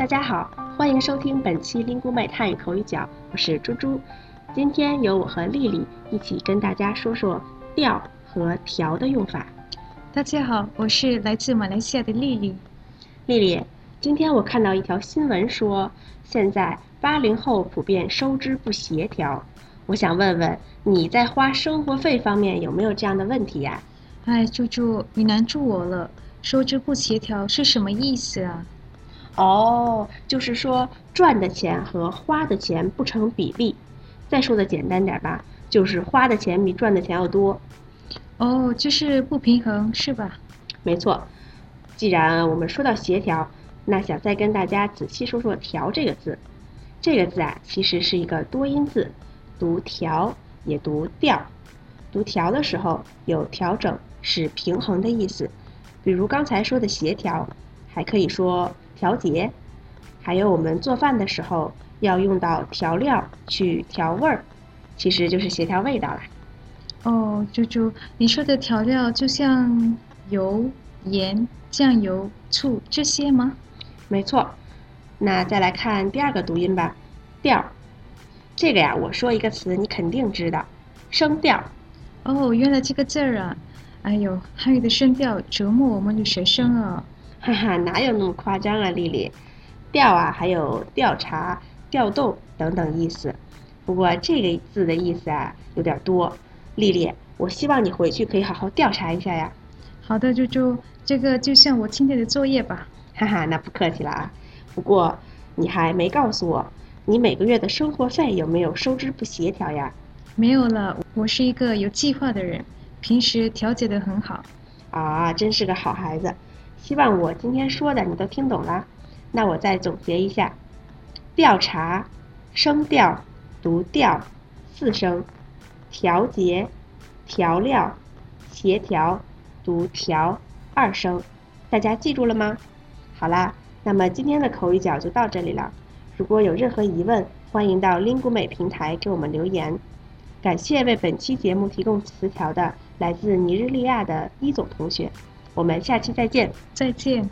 大家好，欢迎收听本期 Lingu 妹泰语口语角，我是猪猪。今天由我和丽丽一起跟大家说说调和调的用法。大家好，我是来自马来西亚的丽丽。丽丽，今天我看到一条新闻说，现在八零后普遍收支不协调。我想问问你在花生活费方面有没有这样的问题呀？哎，猪猪，你难住我了。收支不协调是什么意思啊？哦，就是说赚的钱和花的钱不成比例。再说的简单点吧，就是花的钱比赚的钱要多。哦，就是不平衡是吧？没错。既然我们说到协调，那想再跟大家仔细说说“调”这个字。这个字啊，其实是一个多音字，读“调”也读“调”。读“调”的时候有调整、使平衡的意思，比如刚才说的协调，还可以说。调节，还有我们做饭的时候要用到调料去调味儿，其实就是协调味道啦。哦，猪猪，你说的调料就像油、盐、酱油、醋这些吗？没错。那再来看第二个读音吧，调。这个呀，我说一个词，你肯定知道，声调。哦，原来这个字儿啊！哎呦，汉语的声调折磨我们的学生啊。哈哈，哪有那么夸张啊，丽丽？调啊，还有调查、调动等等意思。不过这个字的意思啊有点多。丽丽，我希望你回去可以好好调查一下呀。好的，猪猪，这个就像我今天的作业吧。哈哈，那不客气了啊。不过你还没告诉我，你每个月的生活费有没有收支不协调呀？没有了，我是一个有计划的人，平时调节的很好。啊，真是个好孩子。希望我今天说的你都听懂了，那我再总结一下：调查，声调，读调，四声；调节，调料，协调，读调，二声。大家记住了吗？好啦，那么今天的口语角就到这里了。如果有任何疑问，欢迎到 Lingu 美平台给我们留言。感谢为本期节目提供词条的来自尼日利亚的伊总同学。我们下期再见，再见。